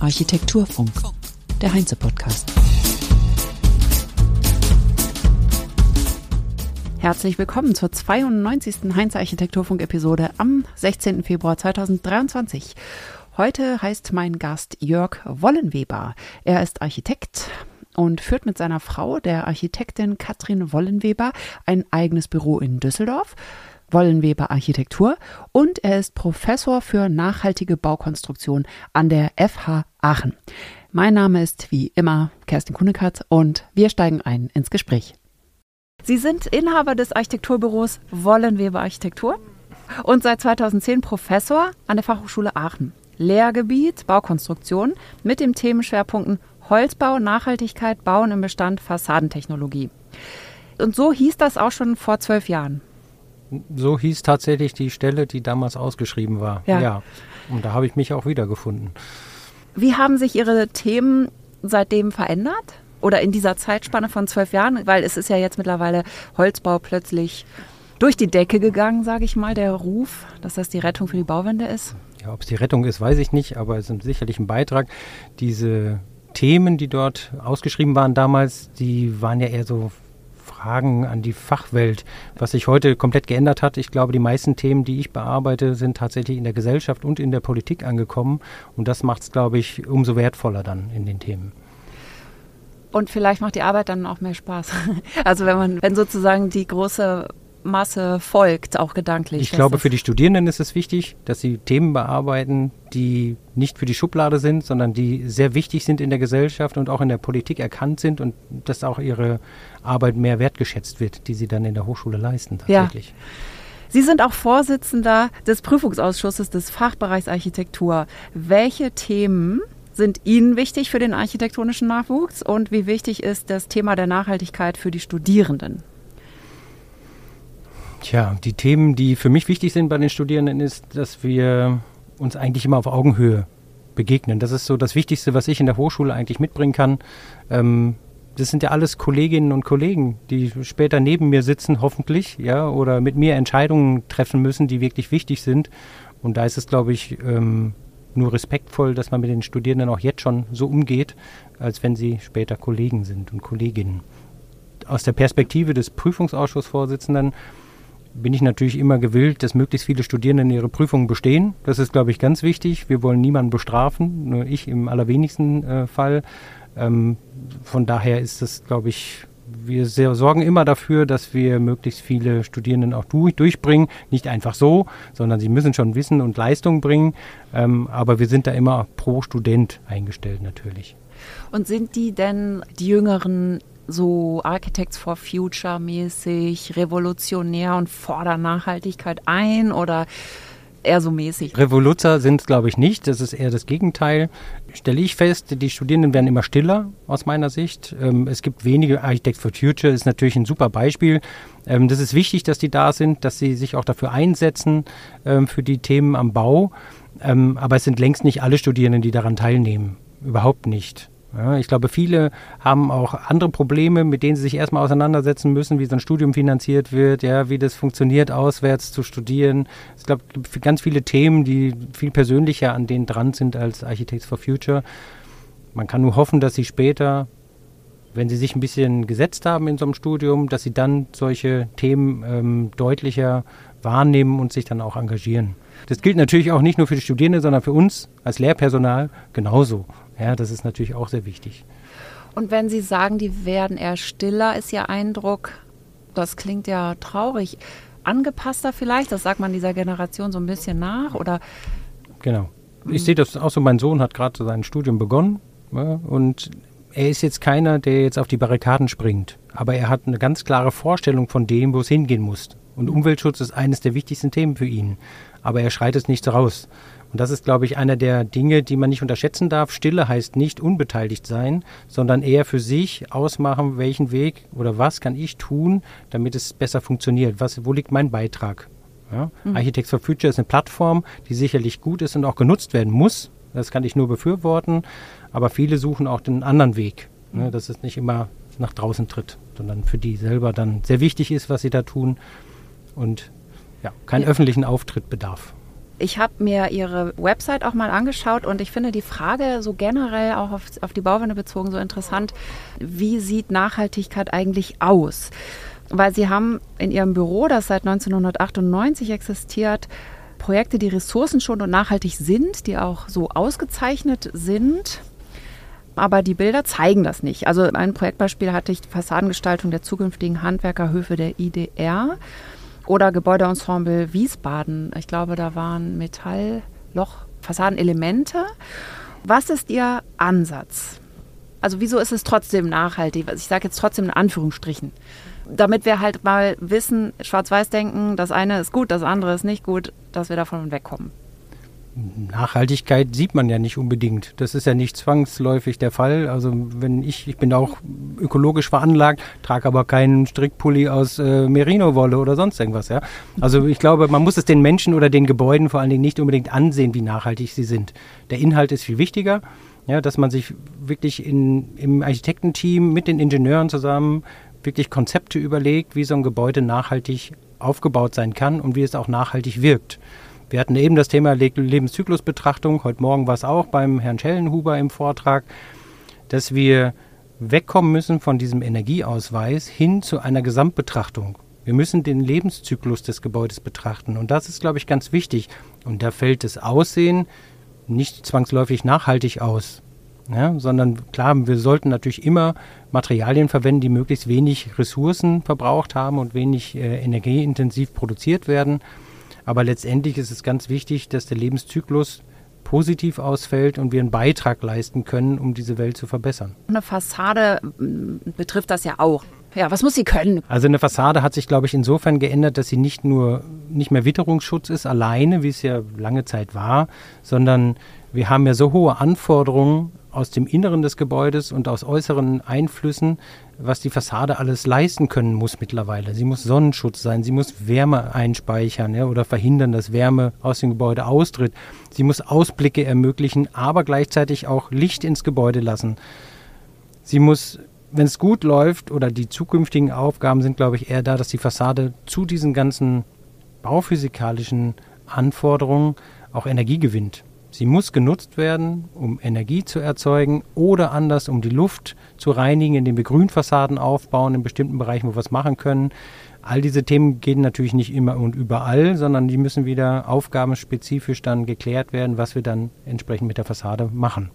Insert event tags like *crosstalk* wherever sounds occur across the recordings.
Architekturfunk. Architekturfunk, der Heinze-Podcast. Herzlich willkommen zur 92. Heinze Architekturfunk-Episode am 16. Februar 2023. Heute heißt mein Gast Jörg Wollenweber. Er ist Architekt, und führt mit seiner Frau, der Architektin Katrin Wollenweber, ein eigenes Büro in Düsseldorf. Wollenweber Architektur und er ist Professor für nachhaltige Baukonstruktion an der FH Aachen. Mein Name ist wie immer Kerstin Kunekatz und wir steigen ein ins Gespräch. Sie sind Inhaber des Architekturbüros Wollenweber Architektur und seit 2010 Professor an der Fachhochschule Aachen. Lehrgebiet Baukonstruktion mit dem Themenschwerpunkten Holzbau, Nachhaltigkeit, Bauen im Bestand, Fassadentechnologie. Und so hieß das auch schon vor zwölf Jahren. So hieß tatsächlich die Stelle, die damals ausgeschrieben war. Ja. ja. Und da habe ich mich auch wiedergefunden. Wie haben sich Ihre Themen seitdem verändert? Oder in dieser Zeitspanne von zwölf Jahren? Weil es ist ja jetzt mittlerweile Holzbau plötzlich durch die Decke gegangen, sage ich mal, der Ruf, dass das die Rettung für die Bauwende ist. Ja, ob es die Rettung ist, weiß ich nicht, aber es ist sicherlich ein Beitrag. Diese Themen, die dort ausgeschrieben waren damals, die waren ja eher so Fragen an die Fachwelt, was sich heute komplett geändert hat. Ich glaube, die meisten Themen, die ich bearbeite, sind tatsächlich in der Gesellschaft und in der Politik angekommen. Und das macht es, glaube ich, umso wertvoller dann in den Themen. Und vielleicht macht die Arbeit dann auch mehr Spaß. *laughs* Also wenn man, wenn sozusagen die große Masse folgt, auch gedanklich. Ich glaube, für die Studierenden ist es wichtig, dass sie Themen bearbeiten, die nicht für die Schublade sind, sondern die sehr wichtig sind in der Gesellschaft und auch in der Politik erkannt sind und dass auch ihre Arbeit mehr wertgeschätzt wird, die sie dann in der Hochschule leisten tatsächlich. Ja. Sie sind auch Vorsitzender des Prüfungsausschusses des Fachbereichs Architektur. Welche Themen sind Ihnen wichtig für den architektonischen Nachwuchs und wie wichtig ist das Thema der Nachhaltigkeit für die Studierenden? Tja, die Themen, die für mich wichtig sind bei den Studierenden, ist, dass wir uns eigentlich immer auf Augenhöhe begegnen. Das ist so das Wichtigste, was ich in der Hochschule eigentlich mitbringen kann. Ähm, das sind ja alles Kolleginnen und Kollegen, die später neben mir sitzen, hoffentlich, ja, oder mit mir Entscheidungen treffen müssen, die wirklich wichtig sind. Und da ist es, glaube ich, ähm, nur respektvoll, dass man mit den Studierenden auch jetzt schon so umgeht, als wenn sie später Kollegen sind und Kolleginnen. Aus der Perspektive des Prüfungsausschussvorsitzenden bin ich natürlich immer gewillt, dass möglichst viele Studierenden ihre Prüfungen bestehen. Das ist, glaube ich, ganz wichtig. Wir wollen niemanden bestrafen, nur ich im allerwenigsten äh, Fall. Ähm, von daher ist das, glaube ich, wir sehr, sorgen immer dafür, dass wir möglichst viele Studierenden auch durch, durchbringen. Nicht einfach so, sondern sie müssen schon Wissen und Leistung bringen. Ähm, aber wir sind da immer pro Student eingestellt natürlich. Und sind die denn die Jüngeren so Architects for Future mäßig, revolutionär und fordern Nachhaltigkeit ein oder eher so mäßig? Revoluzer sind es, glaube ich, nicht. Das ist eher das Gegenteil. Stelle ich fest, die Studierenden werden immer stiller aus meiner Sicht. Ähm, es gibt wenige Architects for Future, ist natürlich ein super Beispiel. Ähm, das ist wichtig, dass die da sind, dass sie sich auch dafür einsetzen, ähm, für die Themen am Bau. Aber es sind längst nicht alle Studierenden, die daran teilnehmen. Überhaupt nicht. Ja, ich glaube, viele haben auch andere Probleme, mit denen sie sich erstmal auseinandersetzen müssen, wie so ein Studium finanziert wird, ja, wie das funktioniert, auswärts zu studieren. Ich glaube, es gibt ganz viele Themen, die viel persönlicher an denen dran sind als Architects for Future. Man kann nur hoffen, dass sie später, wenn sie sich ein bisschen gesetzt haben in so einem Studium, dass sie dann solche Themen ähm, deutlicher wahrnehmen und sich dann auch engagieren. Das gilt natürlich auch nicht nur für die Studierenden, sondern für uns als Lehrpersonal genauso. Ja, das ist natürlich auch sehr wichtig. Und wenn Sie sagen, die werden eher stiller, ist Ihr Eindruck, das klingt ja traurig, angepasster vielleicht? Das sagt man dieser Generation so ein bisschen nach? Oder? Genau. Ich sehe das auch so, mein Sohn hat gerade sein Studium begonnen ja, und er ist jetzt keiner, der jetzt auf die Barrikaden springt. Aber er hat eine ganz klare Vorstellung von dem, wo es hingehen muss. Und Umweltschutz ist eines der wichtigsten Themen für ihn. Aber er schreit es nicht raus. Und das ist, glaube ich, einer der Dinge, die man nicht unterschätzen darf. Stille heißt nicht unbeteiligt sein, sondern eher für sich ausmachen, welchen Weg oder was kann ich tun, damit es besser funktioniert. Was, wo liegt mein Beitrag? Ja? Mhm. Architects for Future ist eine Plattform, die sicherlich gut ist und auch genutzt werden muss. Das kann ich nur befürworten. Aber viele suchen auch den anderen Weg, ne? Mhm. dass es nicht immer nach draußen tritt, sondern für die selber dann sehr wichtig ist, was sie da tun und ja, keinen ja. öffentlichen Auftritt bedarf. Ich habe mir Ihre Website auch mal angeschaut und ich finde die Frage so generell auch auf, auf die Bauwende bezogen so interessant. Wie sieht Nachhaltigkeit eigentlich aus? Weil Sie haben in Ihrem Büro, das seit 1998 existiert, Projekte, die ressourcenschonend und nachhaltig sind, die auch so ausgezeichnet sind. Aber die Bilder zeigen das nicht. Also ein Projektbeispiel hatte ich die Fassadengestaltung der zukünftigen Handwerkerhöfe der IDR oder Gebäudeensemble Wiesbaden. Ich glaube, da waren Metallloch, Fassadenelemente. Was ist Ihr Ansatz? Also wieso ist es trotzdem nachhaltig? Ich sage jetzt trotzdem in Anführungsstrichen damit wir halt mal wissen, schwarz-weiß denken, das eine ist gut, das andere ist nicht gut, dass wir davon wegkommen. Nachhaltigkeit sieht man ja nicht unbedingt. Das ist ja nicht zwangsläufig der Fall. Also wenn ich, ich bin auch ökologisch veranlagt, trage aber keinen Strickpulli aus äh, Merino-Wolle oder sonst irgendwas. Ja? Also ich glaube, man muss es den Menschen oder den Gebäuden vor allen Dingen nicht unbedingt ansehen, wie nachhaltig sie sind. Der Inhalt ist viel wichtiger. Ja, dass man sich wirklich in, im Architektenteam mit den Ingenieuren zusammen wirklich Konzepte überlegt, wie so ein Gebäude nachhaltig aufgebaut sein kann und wie es auch nachhaltig wirkt. Wir hatten eben das Thema Lebenszyklusbetrachtung, heute Morgen war es auch beim Herrn Schellenhuber im Vortrag, dass wir wegkommen müssen von diesem Energieausweis hin zu einer Gesamtbetrachtung. Wir müssen den Lebenszyklus des Gebäudes betrachten und das ist, glaube ich, ganz wichtig. Und da fällt das Aussehen nicht zwangsläufig nachhaltig aus. Ja, sondern klar, wir sollten natürlich immer Materialien verwenden, die möglichst wenig Ressourcen verbraucht haben und wenig äh, energieintensiv produziert werden. Aber letztendlich ist es ganz wichtig, dass der Lebenszyklus positiv ausfällt und wir einen Beitrag leisten können, um diese Welt zu verbessern. Eine Fassade mm, betrifft das ja auch. Ja, was muss sie können? Also eine Fassade hat sich, glaube ich, insofern geändert, dass sie nicht nur nicht mehr Witterungsschutz ist alleine, wie es ja lange Zeit war, sondern wir haben ja so hohe Anforderungen aus dem Inneren des Gebäudes und aus äußeren Einflüssen, was die Fassade alles leisten können muss mittlerweile. Sie muss Sonnenschutz sein, sie muss Wärme einspeichern ja, oder verhindern, dass Wärme aus dem Gebäude austritt. Sie muss Ausblicke ermöglichen, aber gleichzeitig auch Licht ins Gebäude lassen. Sie muss, wenn es gut läuft, oder die zukünftigen Aufgaben sind, glaube ich, eher da, dass die Fassade zu diesen ganzen bauphysikalischen Anforderungen auch Energie gewinnt. Sie muss genutzt werden, um Energie zu erzeugen oder anders, um die Luft zu reinigen, indem wir Grünfassaden aufbauen in bestimmten Bereichen, wo wir was machen können. All diese Themen gehen natürlich nicht immer und überall, sondern die müssen wieder aufgabenspezifisch dann geklärt werden, was wir dann entsprechend mit der Fassade machen.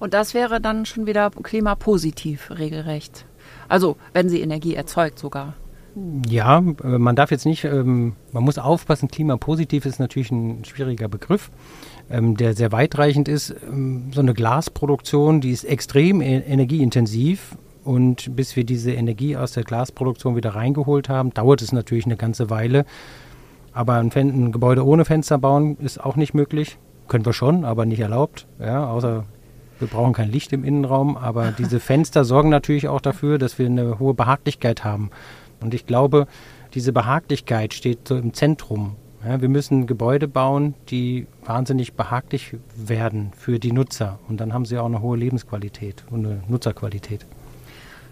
Und das wäre dann schon wieder klimapositiv regelrecht. Also wenn sie Energie erzeugt sogar. Ja, äh, man darf jetzt nicht, ähm, man muss aufpassen, klimapositiv ist natürlich ein schwieriger Begriff ähm, der sehr weitreichend ist. Ähm, so eine Glasproduktion, die ist extrem e energieintensiv. Und bis wir diese Energie aus der Glasproduktion wieder reingeholt haben, dauert es natürlich eine ganze Weile. Aber ein, ein Gebäude ohne Fenster bauen ist auch nicht möglich. Können wir schon, aber nicht erlaubt. Ja, außer wir brauchen kein Licht im Innenraum. Aber *laughs* diese Fenster sorgen natürlich auch dafür, dass wir eine hohe Behaglichkeit haben. Und ich glaube, diese Behaglichkeit steht so im Zentrum ja, wir müssen Gebäude bauen, die wahnsinnig behaglich werden für die Nutzer. Und dann haben sie auch eine hohe Lebensqualität und eine Nutzerqualität.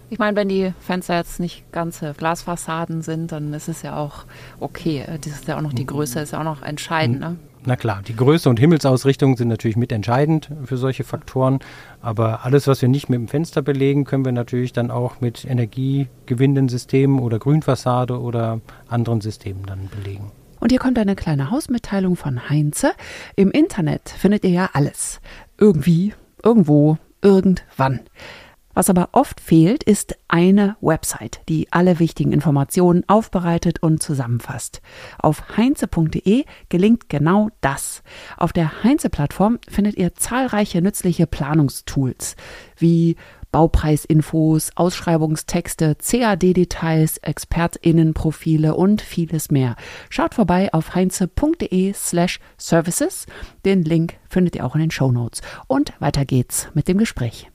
Ich meine, wenn die Fenster jetzt nicht ganze Glasfassaden sind, dann ist es ja auch okay. Das ist ja auch noch die Größe, ist ja auch noch entscheidend. Ne? Na klar, die Größe und Himmelsausrichtung sind natürlich mitentscheidend für solche Faktoren. Aber alles, was wir nicht mit dem Fenster belegen, können wir natürlich dann auch mit energiegewinnenden Systemen oder Grünfassade oder anderen Systemen dann belegen. Und hier kommt eine kleine Hausmitteilung von Heinze. Im Internet findet ihr ja alles. Irgendwie, irgendwo, irgendwann. Was aber oft fehlt, ist eine Website, die alle wichtigen Informationen aufbereitet und zusammenfasst. Auf heinze.de gelingt genau das. Auf der Heinze-Plattform findet ihr zahlreiche nützliche Planungstools wie Baupreisinfos, Ausschreibungstexte, CAD-Details, ExpertInnenprofile und vieles mehr. Schaut vorbei auf heinze.de slash services. Den Link findet ihr auch in den Show Notes. Und weiter geht's mit dem Gespräch.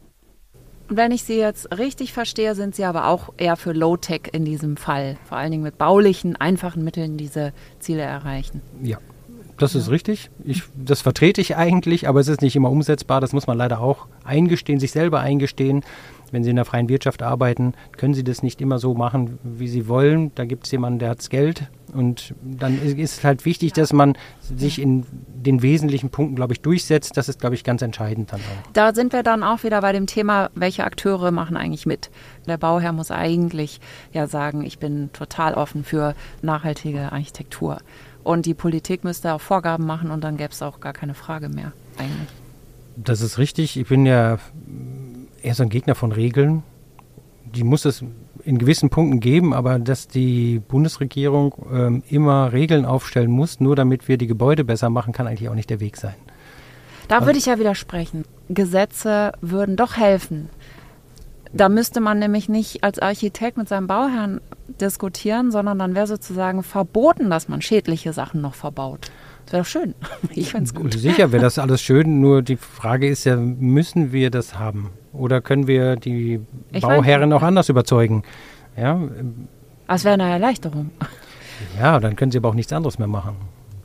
Wenn ich Sie jetzt richtig verstehe, sind Sie aber auch eher für Low-Tech in diesem Fall. Vor allen Dingen mit baulichen, einfachen Mitteln diese Ziele erreichen. Ja, das ist richtig. Ich, das vertrete ich eigentlich, aber es ist nicht immer umsetzbar. Das muss man leider auch eingestehen, sich selber eingestehen. Wenn Sie in der freien Wirtschaft arbeiten, können Sie das nicht immer so machen, wie Sie wollen. Da gibt es jemanden, der hat das Geld Und dann ist es halt wichtig, dass man sich in den wesentlichen Punkten, glaube ich, durchsetzt. Das ist, glaube ich, ganz entscheidend dann auch. Da sind wir dann auch wieder bei dem Thema, welche Akteure machen eigentlich mit. Der Bauherr muss eigentlich ja sagen, ich bin total offen für nachhaltige Architektur. Und die Politik müsste auch Vorgaben machen und dann gäbe es auch gar keine Frage mehr eigentlich. Das ist richtig. Ich bin ja eher so ein Gegner von Regeln. Die muss es in gewissen Punkten geben, aber dass die Bundesregierung ähm, immer Regeln aufstellen muss, nur damit wir die Gebäude besser machen, kann eigentlich auch nicht der Weg sein. Da würde ich ja widersprechen. Gesetze würden doch helfen. Da müsste man nämlich nicht als Architekt mit seinem Bauherrn diskutieren, sondern dann wäre sozusagen verboten, dass man schädliche Sachen noch verbaut. Das wäre doch schön. *laughs* Ich finde es gut. Sicher wäre das alles schön, nur die Frage ist ja, müssen wir das haben? Oder können wir die ich Bauherren auch anders überzeugen? Ja. Das wäre eine Erleichterung. Ja, dann können sie aber auch nichts anderes mehr machen.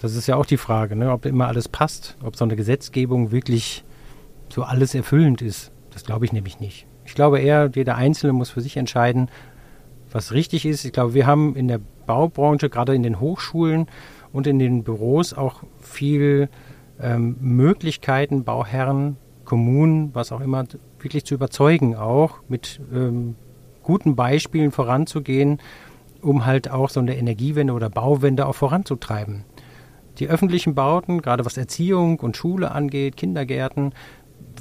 Das ist ja auch die Frage, ne? ob immer alles passt, ob so eine Gesetzgebung wirklich so alles erfüllend ist. Das glaube ich nämlich nicht. Ich glaube eher, jeder Einzelne muss für sich entscheiden, was richtig ist. Ich glaube, wir haben in der Baubranche, gerade in den Hochschulen und in den Büros auch viel ähm, Möglichkeiten, Bauherren, Kommunen, was auch immer, wirklich zu überzeugen, auch mit ähm, guten Beispielen voranzugehen, um halt auch so eine Energiewende oder Bauwende auch voranzutreiben. Die öffentlichen Bauten, gerade was Erziehung und Schule angeht, Kindergärten,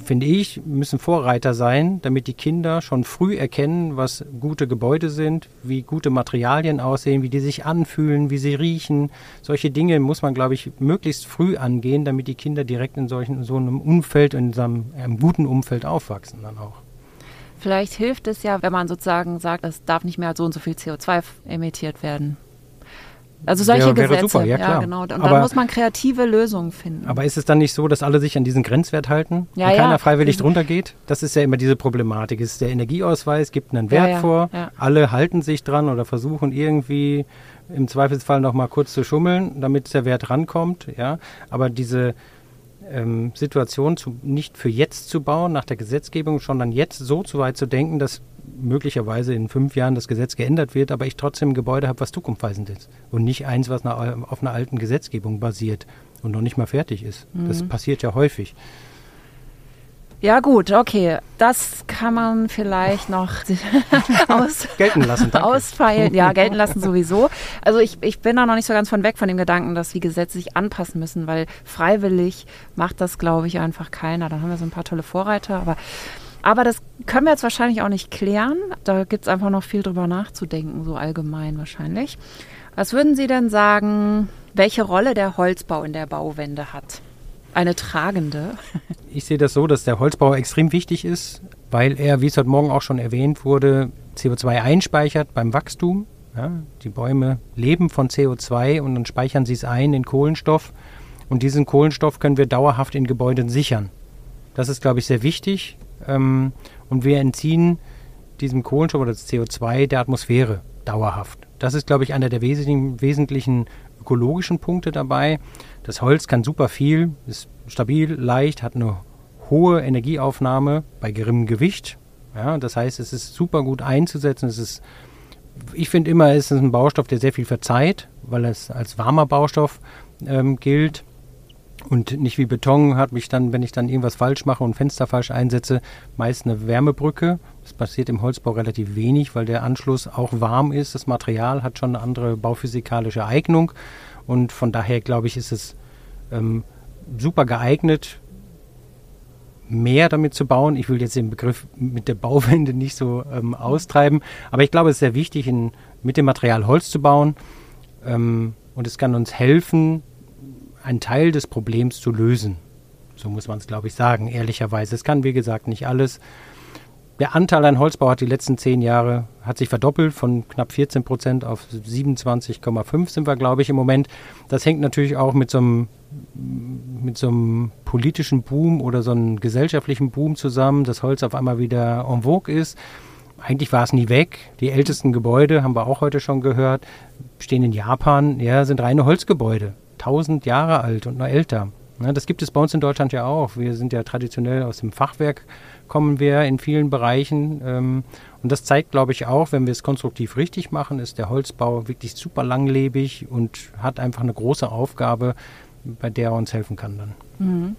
finde ich, müssen Vorreiter sein, damit die Kinder schon früh erkennen, was gute Gebäude sind, wie gute Materialien aussehen, wie die sich anfühlen, wie sie riechen. Solche Dinge muss man, glaube ich, möglichst früh angehen, damit die Kinder direkt in solchen, so einem Umfeld, in so einem, einem guten Umfeld aufwachsen dann auch. Vielleicht hilft es ja, wenn man sozusagen sagt, es darf nicht mehr so und so viel CO2 emittiert werden. Also solche wäre, wäre Gesetze. Super, ja, klar. ja genau. Und aber, dann muss man kreative Lösungen finden. Aber ist es dann nicht so, dass alle sich an diesen Grenzwert halten ja, und ja. keiner freiwillig drunter geht? Das ist ja immer diese Problematik. Es ist der Energieausweis, gibt einen Wert vor, alle halten sich dran oder versuchen irgendwie im Zweifelsfall noch mal kurz zu schummeln, damit der Wert rankommt. Ja, aber diese ähm, Situation zu, nicht für jetzt zu bauen, nach der Gesetzgebung, sondern jetzt so zu weit zu denken, dass möglicherweise in fünf Jahren das Gesetz geändert wird, aber ich trotzdem ein Gebäude habe, was zukunftsweisend ist und nicht eins, was auf einer alten Gesetzgebung basiert und noch nicht mal fertig ist. Mhm. Das passiert ja häufig. Ja gut, okay, das kann man vielleicht noch *laughs* aus gelten lassen, danke. ausfeilen. Ja, gelten lassen sowieso. Also ich, ich bin da noch nicht so ganz von weg von dem Gedanken, dass die Gesetze sich anpassen müssen, weil freiwillig macht das, glaube ich, einfach keiner. Dann haben wir so ein paar tolle Vorreiter, aber aber das können wir jetzt wahrscheinlich auch nicht klären. Da gibt es einfach noch viel drüber nachzudenken, so allgemein wahrscheinlich. Was würden Sie denn sagen, welche Rolle der Holzbau in der Bauwende hat? Eine tragende? *laughs* Ich sehe das so, dass der Holzbau extrem wichtig ist, weil er, wie es heute Morgen auch schon erwähnt wurde, CO2 einspeichert beim Wachstum. Ja, die Bäume leben von CO2 und dann speichern sie es ein in Kohlenstoff. Und diesen Kohlenstoff können wir dauerhaft in Gebäuden sichern. Das ist, glaube ich, sehr wichtig. Ähm, und wir entziehen diesem Kohlenstoff oder das CO2 der Atmosphäre dauerhaft. Das ist, glaube ich, einer der wesentlichen, ökologischen Punkte dabei. Das Holz kann super viel, ist stabil, leicht, hat eine hohe Energieaufnahme bei geringem Gewicht. Ja, das heißt, es ist super gut einzusetzen. Es ist, ich finde immer, es ist ein Baustoff, der sehr viel verzeiht, weil es als warmer Baustoff ähm, gilt. Und nicht wie Beton hat mich dann, wenn ich dann irgendwas falsch mache und Fenster falsch einsetze, meist eine Wärmebrücke. Das passiert im Holzbau relativ wenig, weil der Anschluss auch warm ist. Das Material hat schon eine andere bauphysikalische Eignung. Und von daher glaube ich, ist es ähm, super geeignet, mehr damit zu bauen. Ich will jetzt den Begriff mit der Bauwende nicht so ähm, austreiben, aber ich glaube, es ist sehr wichtig, in, mit dem Material Holz zu bauen. Ähm, und es kann uns helfen, einen Teil des Problems zu lösen. So muss man es, glaube ich, sagen, ehrlicherweise. Es kann, wie gesagt, nicht alles. Der Anteil an Holzbau hat die letzten zehn Jahre hat sich verdoppelt von knapp 14 Prozent auf 27,5 sind wir, glaube ich, im Moment. Das hängt natürlich auch mit so einem mit so einem politischen Boom oder so einem gesellschaftlichen Boom zusammen, dass Holz auf einmal wieder en vogue ist. Eigentlich war es nie weg. Die ältesten Gebäude, haben wir auch heute schon gehört, stehen in Japan, ja, sind reine Holzgebäude. 1000 Jahre alt und noch älter. Ja, das gibt es bei uns in Deutschland ja auch. Wir sind ja traditionell aus dem Fachwerk, kommen wir in vielen Bereichen. Ähm, und das zeigt, glaube ich, auch, wenn wir es konstruktiv richtig machen, ist der Holzbau wirklich super langlebig und hat einfach eine große Aufgabe, bei der er uns helfen kann dann. Mhm.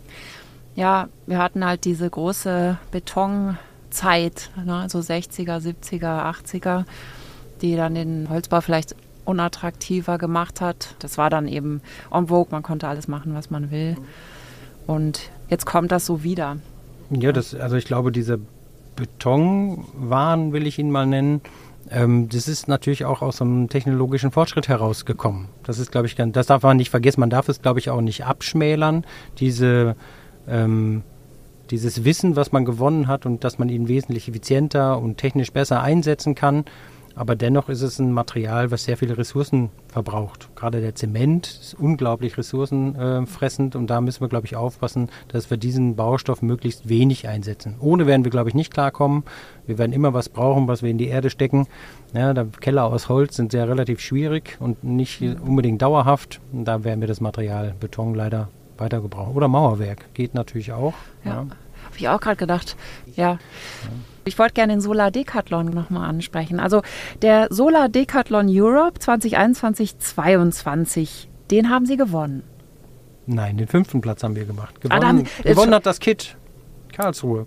Ja, wir hatten halt diese große Betonzeit, ne, so 60er, 70er, 80er, die dann den Holzbau vielleicht unattraktiver gemacht hat. Das war dann eben en vogue, man konnte alles machen, was man will. Und jetzt kommt das so wieder. Ja, das, also ich glaube, dieser Betonwahn, will ich ihn mal nennen, ähm, das ist natürlich auch aus einem technologischen Fortschritt herausgekommen. Das ist, glaube ich, das darf man nicht vergessen. Man darf es, glaube ich, auch nicht abschmälern. Diese ähm, dieses Wissen, was man gewonnen hat und dass man ihn wesentlich effizienter und technisch besser einsetzen kann, aber dennoch ist es ein Material, was sehr viele Ressourcen verbraucht. Gerade der Zement ist unglaublich ressourcenfressend und da müssen wir, glaube ich, aufpassen, dass wir diesen Baustoff möglichst wenig einsetzen. Ohne werden wir, glaube ich, nicht klarkommen. Wir werden immer was brauchen, was wir in die Erde stecken. Ja, Keller aus Holz sind sehr relativ schwierig und nicht unbedingt dauerhaft. Und da werden wir das Material Beton leider weiter gebrauchen. Oder Mauerwerk geht natürlich auch. Ja, ja. habe ich auch gerade gedacht. ja. ja. Ich wollte gerne den Solar Decathlon nochmal ansprechen. Also der Solar Decathlon Europe 2021-22, den haben Sie gewonnen. Nein, den fünften Platz haben wir gemacht. Gewonnen, ah, dann, gewonnen hat das Kit Karlsruhe.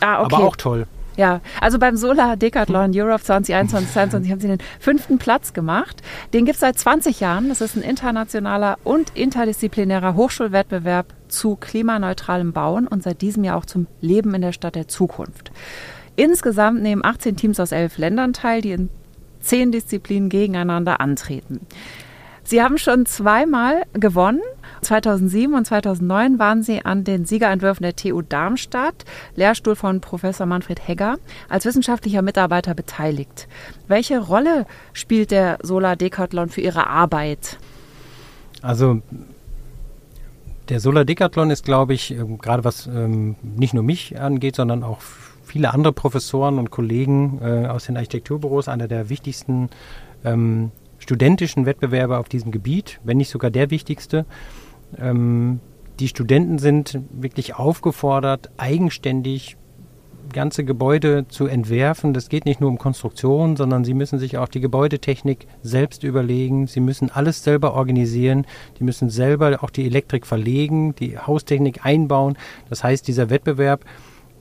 Ah, okay. Aber auch toll. Ja, also beim Solar Decathlon Europe 2021 2022 haben sie den fünften Platz gemacht. Den gibt es seit 20 Jahren. Das ist ein internationaler und interdisziplinärer Hochschulwettbewerb zu klimaneutralem Bauen und seit diesem Jahr auch zum Leben in der Stadt der Zukunft. Insgesamt nehmen 18 Teams aus elf Ländern teil, die in zehn Disziplinen gegeneinander antreten. Sie haben schon zweimal gewonnen. 2007 und 2009 waren Sie an den Siegerentwürfen der TU Darmstadt, Lehrstuhl von Professor Manfred Hegger, als wissenschaftlicher Mitarbeiter beteiligt. Welche Rolle spielt der Solar Decathlon für Ihre Arbeit? Also der Solar Decathlon ist, glaube ich, ähm, gerade was ähm, nicht nur mich angeht, sondern auch viele andere Professoren und Kollegen äh, aus den Architekturbüros einer der wichtigsten ähm, studentischen Wettbewerbe auf diesem Gebiet, wenn nicht sogar der wichtigste. Ähm, die Studenten sind wirklich aufgefordert, eigenständig ganze Gebäude zu entwerfen. Das geht nicht nur um Konstruktion, sondern sie müssen sich auch die Gebäudetechnik selbst überlegen. Sie müssen alles selber organisieren. Die müssen selber auch die Elektrik verlegen, die Haustechnik einbauen. Das heißt, dieser Wettbewerb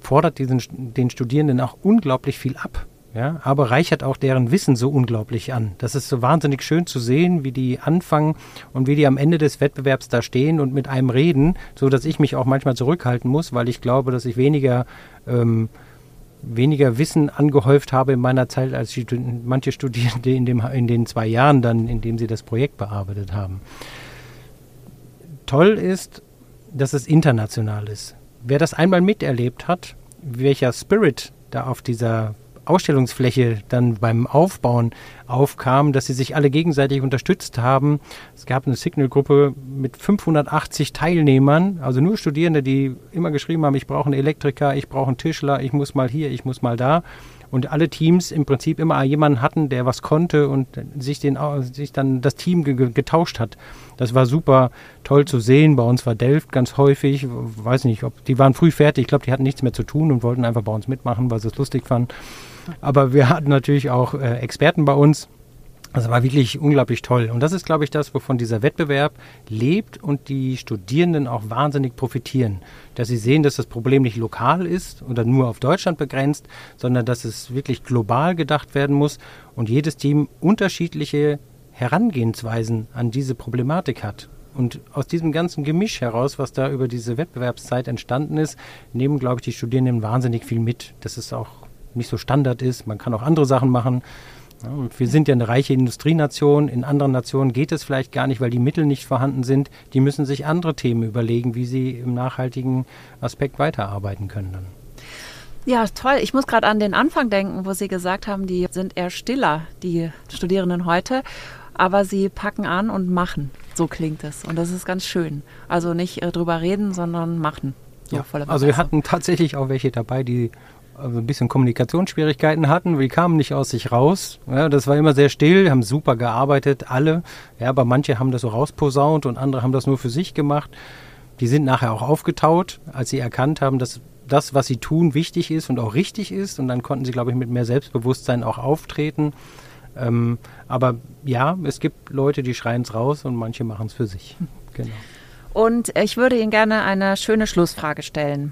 fordert diesen, den Studierenden auch unglaublich viel ab ja, aber reichert auch deren Wissen so unglaublich an. Das ist so wahnsinnig schön zu sehen, wie die anfangen und wie die am Ende des Wettbewerbs da stehen und mit einem reden, so dass ich mich auch manchmal zurückhalten muss, weil ich glaube, dass ich weniger ähm, weniger Wissen angehäuft habe in meiner Zeit als manche Studierende in, dem, in den zwei Jahren dann, in dem sie das Projekt bearbeitet haben. Toll ist, dass es international ist. Wer das einmal miterlebt hat, welcher Spirit da auf dieser Ausstellungsfläche dann beim Aufbauen aufkam, dass sie sich alle gegenseitig unterstützt haben. Es gab eine Signal-Gruppe mit 580 Teilnehmern, also nur Studierende, die immer geschrieben haben, ich brauche einen Elektriker, ich brauche einen Tischler, ich muss mal hier, ich muss mal da. Und alle Teams im Prinzip immer jemanden hatten, der was konnte und sich, den, sich dann das Team getauscht hat. Das war super toll zu sehen. Bei uns war Delft ganz häufig, weiß nicht, ob die waren früh fertig. Ich glaube, die hatten nichts mehr zu tun und wollten einfach bei uns mitmachen, weil sie es lustig fanden. Aber wir hatten natürlich auch äh, Experten bei uns. Das war wirklich unglaublich toll. Und das ist, glaube ich, das, wovon dieser Wettbewerb lebt und die Studierenden auch wahnsinnig profitieren. Dass sie sehen, dass das Problem nicht lokal ist oder nur auf Deutschland begrenzt, sondern dass es wirklich global gedacht werden muss und jedes Team unterschiedliche Herangehensweisen an diese Problematik hat. Und aus diesem ganzen Gemisch heraus, was da über diese Wettbewerbszeit entstanden ist, nehmen, glaube ich, die Studierenden wahnsinnig viel mit. Das ist auch nicht so Standard ist. Man kann auch andere Sachen machen. Wir sind ja eine reiche Industrienation. In anderen Nationen geht es vielleicht gar nicht, weil die Mittel nicht vorhanden sind. Die müssen sich andere Themen überlegen, wie sie im nachhaltigen Aspekt weiterarbeiten können dann. Ja, toll. Ich muss gerade an den Anfang denken, wo Sie gesagt haben, die sind eher stiller, die Studierenden heute, aber sie packen an und machen. So klingt es. Und das ist ganz schön. Also nicht äh, drüber reden, sondern machen. So ja, also wir hatten tatsächlich auch welche dabei, die also ein bisschen Kommunikationsschwierigkeiten hatten. Wir kamen nicht aus sich raus. Ja, das war immer sehr still, haben super gearbeitet, alle. Ja, aber manche haben das so rausposaunt und andere haben das nur für sich gemacht. Die sind nachher auch aufgetaut, als sie erkannt haben, dass das, was sie tun, wichtig ist und auch richtig ist. Und dann konnten sie, glaube ich, mit mehr Selbstbewusstsein auch auftreten. Ähm, aber ja, es gibt Leute, die schreien es raus und manche machen es für sich. Genau. Und ich würde Ihnen gerne eine schöne Schlussfrage stellen.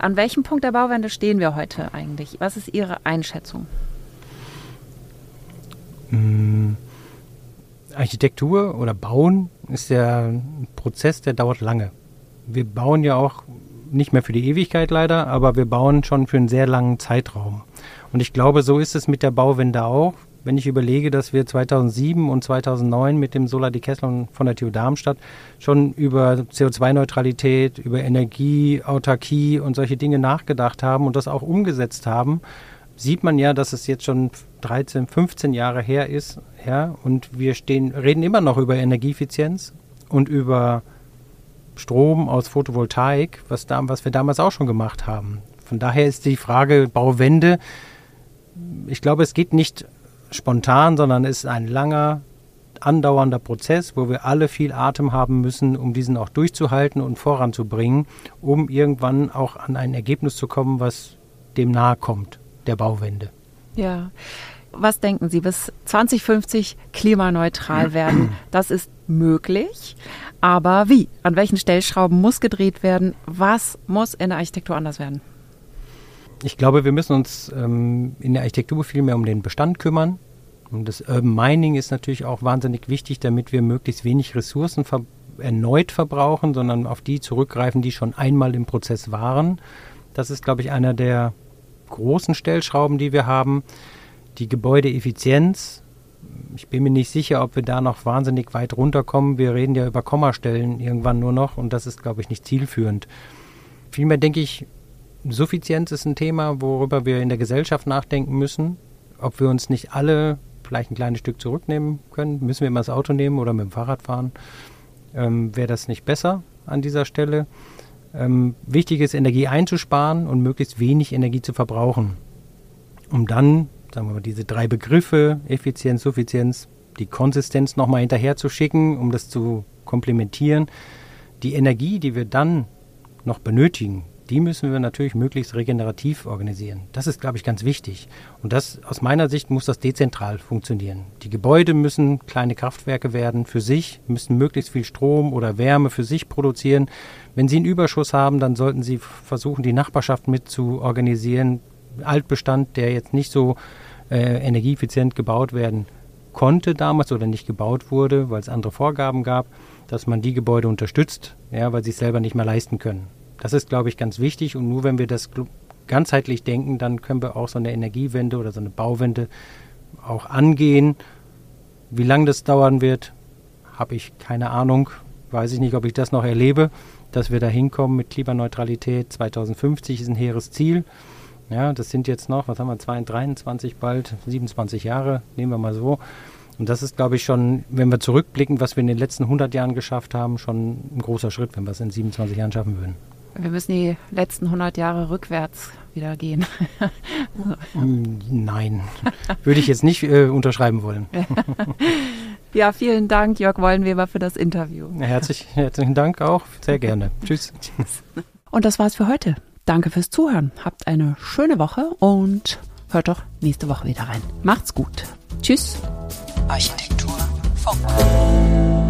An welchem Punkt der Bauwende stehen wir heute eigentlich? Was ist Ihre Einschätzung? Hm, Architektur oder Bauen ist ja ein Prozess, der dauert lange. Wir bauen ja auch nicht mehr für die Ewigkeit leider, aber wir bauen schon für einen sehr langen Zeitraum. Und ich glaube, so ist es mit der Bauwende auch. Wenn ich überlege, dass wir 2007 und 2009 mit dem Solar Decathlon von der TU Darmstadt schon über CO2-Neutralität, über Energie, Autarkie und solche Dinge nachgedacht haben und das auch umgesetzt haben, sieht man ja, dass es jetzt schon 13, 15 Jahre her ist, ja, und wir stehen, reden immer noch über Energieeffizienz und über Strom aus Photovoltaik, was, da, was wir damals auch schon gemacht haben. Von daher ist die Frage Bauwende, ich glaube, es geht nicht spontan, sondern es ist ein langer, andauernder Prozess, wo wir alle viel Atem haben müssen, um diesen auch durchzuhalten und voranzubringen, um irgendwann auch an ein Ergebnis zu kommen, was dem nahe kommt, der Bauwende. Ja. Was denken Sie, bis 2050 klimaneutral *clears throat* werden? Das ist möglich. Aber wie? An welchen Stellschrauben muss gedreht werden? Was muss in der Architektur anders werden? Ich glaube, wir müssen uns ähm, in der Architektur viel mehr um den Bestand kümmern. Und das Urban Mining ist natürlich auch wahnsinnig wichtig, damit wir möglichst wenig Ressourcen ver erneut verbrauchen, sondern auf die zurückgreifen, die schon einmal im Prozess waren. Das ist, glaube ich, einer der großen Stellschrauben, die wir haben. Die Gebäudeeffizienz. Ich bin mir nicht sicher, ob wir da noch wahnsinnig weit runterkommen. Wir reden ja über Kommastellen irgendwann nur noch und das ist, glaube ich, nicht zielführend. Vielmehr denke ich, Suffizienz ist ein Thema, worüber wir in der Gesellschaft nachdenken müssen. Ob wir uns nicht alle vielleicht ein kleines Stück zurücknehmen können. Müssen wir immer das Auto nehmen oder mit dem Fahrrad fahren? Ähm, Wäre das nicht besser an dieser Stelle? Ähm, wichtig ist, Energie einzusparen und möglichst wenig Energie zu verbrauchen. Um dann, sagen wir mal, diese drei Begriffe, Effizienz, Suffizienz, die Konsistenz nochmal hinterher zu schicken, um das zu komplementieren. Die Energie, die wir dann noch benötigen, die müssen wir natürlich möglichst regenerativ organisieren. Das ist, glaube ich, ganz wichtig. Und das aus meiner Sicht muss das dezentral funktionieren. Die Gebäude müssen kleine Kraftwerke werden für sich, müssen möglichst viel Strom oder Wärme für sich produzieren. Wenn sie einen Überschuss haben, dann sollten sie versuchen, die Nachbarschaft mit zu organisieren. Altbestand, der jetzt nicht so äh, energieeffizient gebaut werden konnte damals oder nicht gebaut wurde, weil es andere Vorgaben gab, dass man die Gebäude unterstützt, ja, weil sie es selber nicht mehr leisten können. Das ist, glaube ich, ganz wichtig und nur wenn wir das ganzheitlich denken, dann können wir auch so eine Energiewende oder so eine Bauwende auch angehen. Wie lange das dauern wird, habe ich keine Ahnung. Weiß ich nicht, ob ich das noch erlebe, dass wir da hinkommen mit Klimaneutralität. 2050 ist ein hehres Ziel. Ja, das sind jetzt noch, was haben wir, 23 bald, 27 Jahre, nehmen wir mal so. Und das ist, glaube ich, schon, wenn wir zurückblicken, was wir in den letzten 100 Jahren geschafft haben, schon ein großer Schritt, wenn wir es in 27 Jahren schaffen würden. Wir müssen die letzten 100 Jahre rückwärts wieder gehen. *laughs* Nein, würde ich jetzt nicht äh, unterschreiben wollen. *laughs* ja, vielen Dank, Jörg Wollenweber, für das Interview. Herzlich, herzlichen Dank auch, sehr gerne. *laughs* Tschüss. Und das war's für heute. Danke fürs Zuhören. Habt eine schöne Woche und hört doch nächste Woche wieder rein. Macht's gut. Tschüss. Architektur Funk.